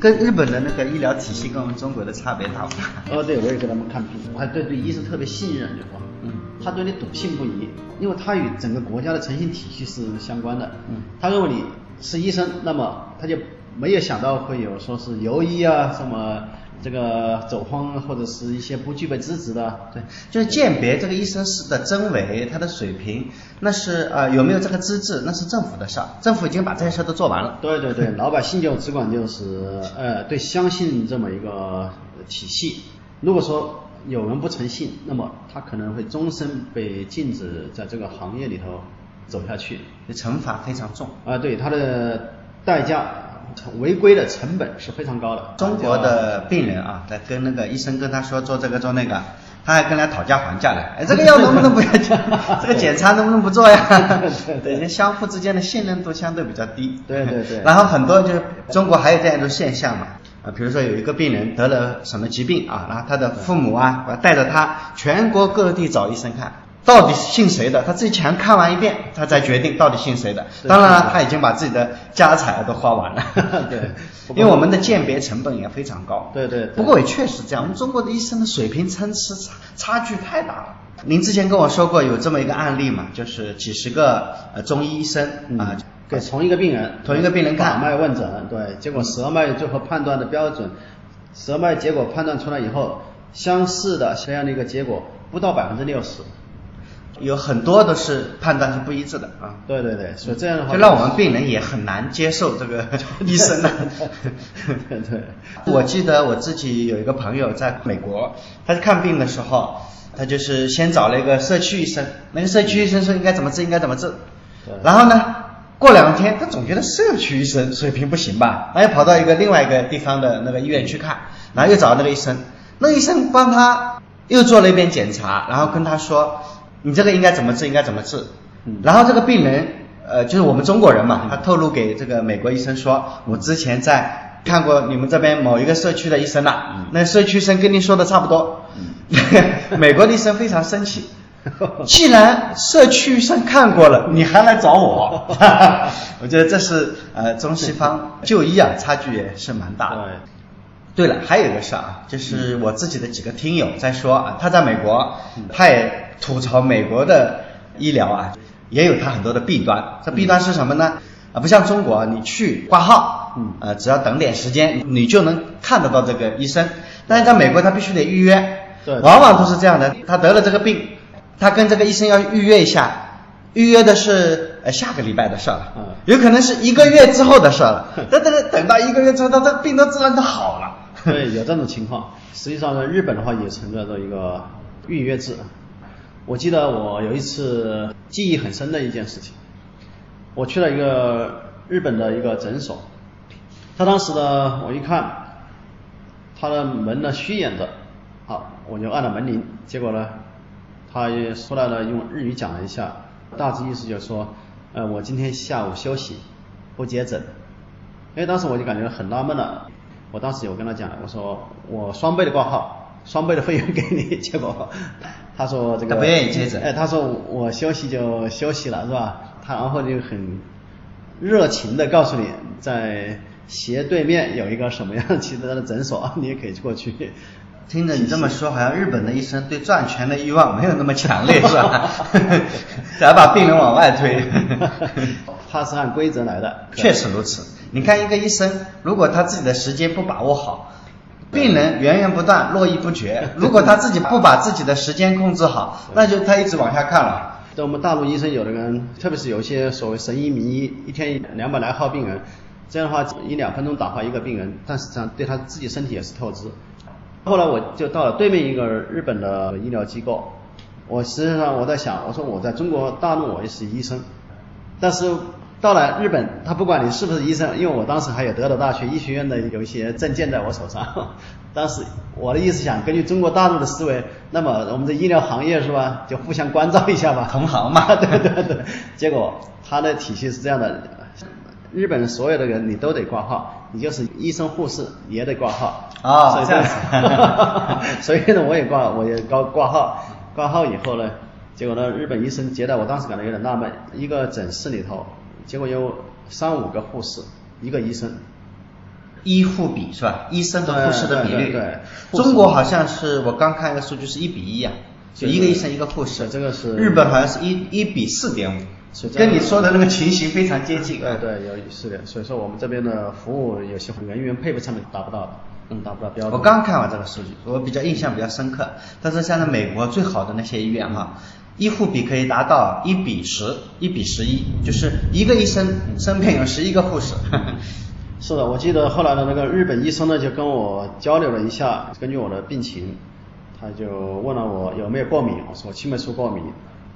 跟日本的那个医疗体系跟我们中国的差别大不大？哦，对，我也给他们看病，我还对对医生特别信任，就说，嗯，他对你笃信不疑，因为他与整个国家的诚信体系是相关的，嗯，他认为你是医生，那么他就没有想到会有说是游医啊什么。这个走荒或者是一些不具备资质的，对，就是鉴别这个医生是的真伪，他的水平，那是呃有没有这个资质，那是政府的事儿，政府已经把这些事儿都做完了。对对对，老百姓就只管就是呃对相信这么一个体系，如果说有人不诚信，那么他可能会终身被禁止在这个行业里头走下去，惩罚非常重啊，对他的代价。违规的成本是非常高的。中国的病人啊，在跟那个医生跟他说做这个做那个，他还跟他讨价还价的。哎，这个药能不能不要讲？这个检查能不能不做呀？对，相互之间的信任度相对比较低。对对对。然后很多就是中国还有这样一种现象嘛，啊，比如说有一个病人得了什么疾病啊，然后他的父母啊，带着他全国各地找医生看。到底信谁的？他自己全看完一遍，他才决定到底信谁的。当然了，他已经把自己的家财都花完了。对，因为我们的鉴别成本也非常高。对对。不过也确实这样，我们中国的医生的水平参差差差距太大了。您之前跟我说过有这么一个案例嘛，就是几十个呃中医医生啊，给同一个病人同一个病人看脉问诊，对，结果舌脉最后判断的标准，舌脉结果判断出来以后，相似的这样的一个结果不到百分之六十。有很多都是判断是不一致的啊。对对对，所以这样的话，就让我们病人也很难接受这个 医生的。对，我记得我自己有一个朋友在美国，他去看病的时候，他就是先找了一个社区医生，那个社区医生说应该怎么治，应该怎么治。然后呢，过两天他总觉得社区医生水平不行吧，然后又跑到一个另外一个地方的那个医院去看，然后又找那个医生，那医生帮他又做了一遍检查，然后跟他说。你这个应该怎么治？应该怎么治？然后这个病人，呃，就是我们中国人嘛，他透露给这个美国医生说，我之前在看过你们这边某一个社区的医生了，那社区医生跟你说的差不多。美国的医生非常生气，既然社区医生看过了，你还来找我？我觉得这是呃中西方就医啊差距也是蛮大的。对了，还有一个事啊，就是我自己的几个听友在说啊，他在美国，他也吐槽美国的医疗啊，也有它很多的弊端。这弊端是什么呢？啊，不像中国，你去挂号，嗯，呃，只要等点时间，你就能看得到这个医生。但是在美国，他必须得预约，对，往往都是这样的。他得了这个病，他跟这个医生要预约一下，预约的是呃下个礼拜的事了，嗯，有可能是一个月之后的事了。等等等到一个月之后，他这病都自然就好了。对，有这种情况。实际上呢，日本的话也存在着一个预约制。我记得我有一次记忆很深的一件事情，我去了一个日本的一个诊所，他当时呢，我一看，他的门呢虚掩着，好，我就按了门铃，结果呢，他也出来了，用日语讲了一下，大致意思就是说，呃，我今天下午休息，不接诊。因为当时我就感觉很纳闷了。我当时有跟他讲，我说我双倍的挂号，双倍的费用给你，结果 他说这个他不愿意接诊，哎，他说我休息就休息了，是吧？他然后就很热情的告诉你，在斜对面有一个什么样其他的诊所，你也可以过去。听着你这么说，好像日本的医生对赚钱的欲望没有那么强烈，是吧？想要把病人往外推。他是按规则来的，确实如此。你看一个医生，如果他自己的时间不把握好，病人源源不断、络绎不绝。如果他自己不把自己的时间控制好，那就他一直往下看了。在我们大陆医生，有的人，特别是有一些所谓神医名医，一天两百来号病人，这样的话一两分钟打发一个病人，但实际上对他自己身体也是透支。后来我就到了对面一个日本的医疗机构，我实际上我在想，我说我在中国大陆我也是医生，但是。到了日本，他不管你是不是医生，因为我当时还有德岛大学医学院的有一些证件在我手上。当时我的意思想，根据中国大陆的思维，那么我们的医疗行业是吧，就互相关照一下吧，同行嘛。对对对。结果他的体系是这样的，日本所有的人你都得挂号，你就是医生护士也得挂号。啊，所以这样子。所以呢，我也挂，我也高挂号，挂号以后呢，结果呢，日本医生接待我，当时感到有点纳闷，一个诊室里头。结果有三五个护士，一个医生，医护比是吧？医生和护士的比率。对对对中国好像是我刚看一个数据是一比一啊，就一个医生一个护士。这个是日本好像是一一比四点五跟你说的那个情形非常接近。对对，有是的，所以说我们这边的服务有些人员配备上面达不到的，嗯，达不到标准。我刚看完这个数据，我比较印象比较深刻。但是像在美国最好的那些医院哈，医护比可以达到一比十，一比十一，就是一个医生身边有十一个护士。是的，我记得后来的那个日本医生呢，就跟我交流了一下，根据我的病情，他就问了我有没有过敏，我说我青霉素过敏，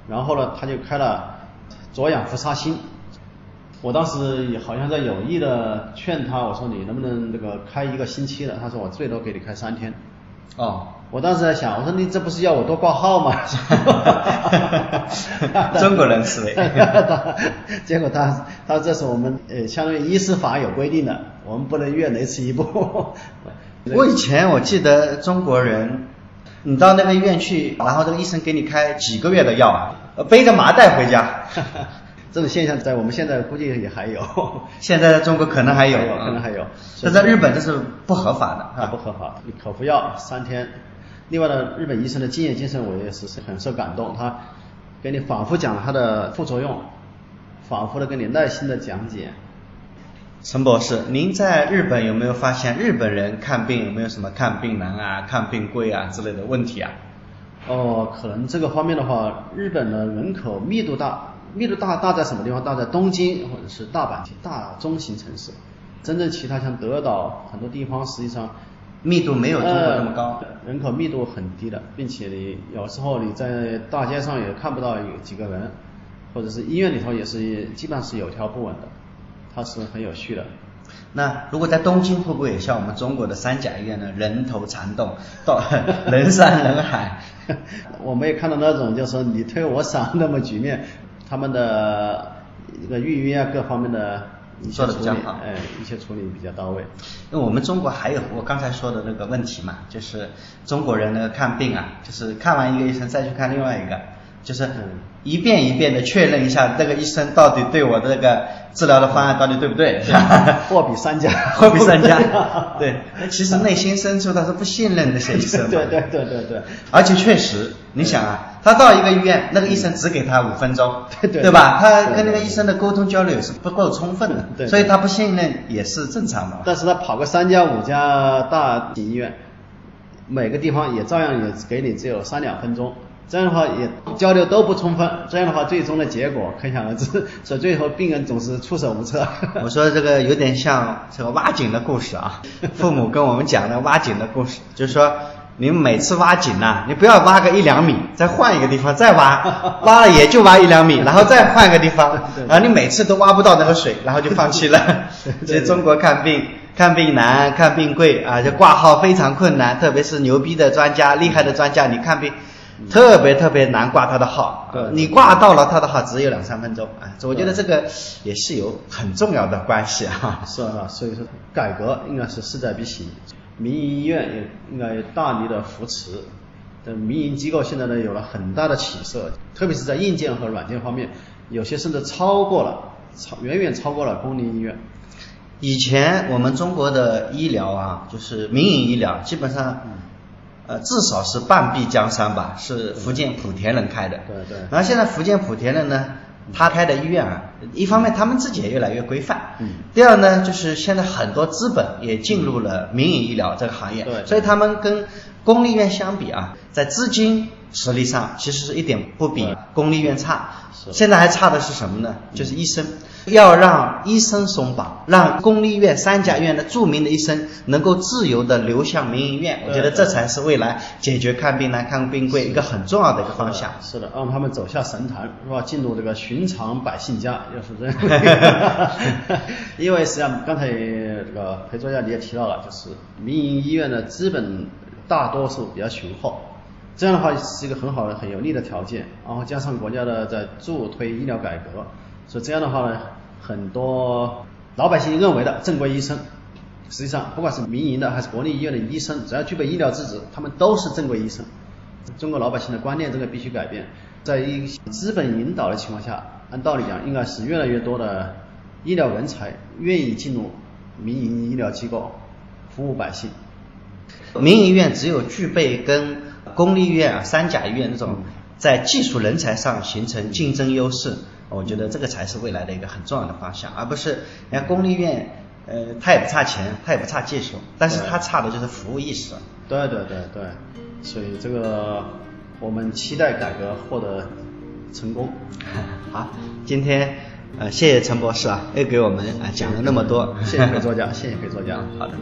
然后呢，他就开了左氧氟沙星。我当时也好像在有意的劝他，我说你能不能这个开一个星期的？他说我最多给你开三天。哦，我当时在想，我说你这不是要我多挂号吗？中国人思维 结果他他这是我们呃，相当于医师法有规定的，我们不能越雷池一步。我以前我记得中国人，你到那个医院去，然后这个医生给你开几个月的药啊，呃背着麻袋回家。这种现象在我们现在估计也还有，现在在中国可能还有，可能还有但在日本这是不合法的啊，不合法。你口服药三天，另外呢，日本医生的经验精神我也是很受感动，他给你反复讲他的副作用，反复的跟你耐心的讲解。陈博士，您在日本有没有发现日本人看病有没有什么看病难啊、看病贵啊之类的问题啊？哦，可能这个方面的话，日本的人口密度大。密度大大在什么地方？大在东京或者是大阪大中型城市。真正其他像德岛很多地方，实际上密度没有中国那么高，人口密度很低的，并且你有时候你在大街上也看不到有几个人，或者是医院里头也是基本上是有条不紊的，它是很有序的。那如果在东京，会不会也像我们中国的三甲医院呢？人头攒动，到 人山人海。我们也看到那种就是你推我搡那么局面。他们的这个预约啊，各方面的一些处理，哎，一些处理比较到位。因为我们中国还有我刚才说的那个问题嘛，就是中国人那个看病啊，就是看完一个医生再去看另外一个，就是一遍一遍的确认一下这个医生到底对我的这个治疗的方案到底对不对，货比三家，货比三家。对，其实内心深处他是不信任那些医生。对对对对对。而且确实，你想啊。他到一个医院，那个医生只给他五分钟，对对，对吧？他跟那个医生的沟通交流是不够充分的，对，所以他不信任也是正常的。但是他跑个三家五家大型医院，每个地方也照样也给你只有三两分钟，这样的话也交流都不充分，这样的话最终的结果可想而知，所以最后病人总是束手无策。我说这个有点像这个挖井的故事啊，父母跟我们讲的挖井的故事，就是说。你每次挖井呐，你不要挖个一两米，再换一个地方再挖，挖了也就挖一两米，然后再换个地方，然后你每次都挖不到那个水，然后就放弃了。其实中国看病看病难，看病贵啊，就挂号非常困难，特别是牛逼的专家、厉害的专家，你看病特别特别难挂他的号。你挂到了他的号，只有两三分钟啊。我觉得这个也是有很重要的关系啊。是啊，所以说改革应该是势在必行。民营医院也应该大力的扶持，的民营机构现在呢有了很大的起色，特别是在硬件和软件方面，有些甚至超过了，超远远超过了公立医院。以前我们中国的医疗啊，就是民营医疗，基本上，呃，至少是半壁江山吧，是福建莆田人开的。对对。然后现在福建莆田人呢？他开的医院啊，一方面他们自己也越来越规范，嗯，第二呢，就是现在很多资本也进入了民营医疗这个行业，对，所以他们跟公立医院相比啊，在资金实力上其实是一点不比公立医院差，现在还差的是什么呢？就是医生。要让医生松绑，让公立医院三甲医院的著名的医生能够自由的流向民营医院，我觉得这才是未来解决看病难、看病贵一个很重要的一个方向。是的，让他们走下神坛，是吧？进入这个寻常百姓家，要是这样。因为实际上刚才这个裴作家你也提到了，就是民营医院的资本大多数比较雄厚，这样的话是一个很好的、很有利的条件，然后加上国家的在助推医疗改革。所以这样的话呢，很多老百姓认为的正规医生，实际上不管是民营的还是国立医院的医生，只要具备医疗资质，他们都是正规医生。中国老百姓的观念这个必须改变，在一资本引导的情况下，按道理讲，应该是越来越多的医疗人才愿意进入民营医疗机构，服务百姓。民营医院只有具备跟公立医院啊、三甲医院这种在技术人才上形成竞争优势，我觉得这个才是未来的一个很重要的方向，而不是你看公立医院，呃，它也不差钱，它也不差技术，但是它差的就是服务意识。对对对对，所以这个我们期待改革获得成功。好，今天呃谢谢陈博士啊，又给我们啊讲了那么多。谢谢裴作家，谢谢裴作家。好的。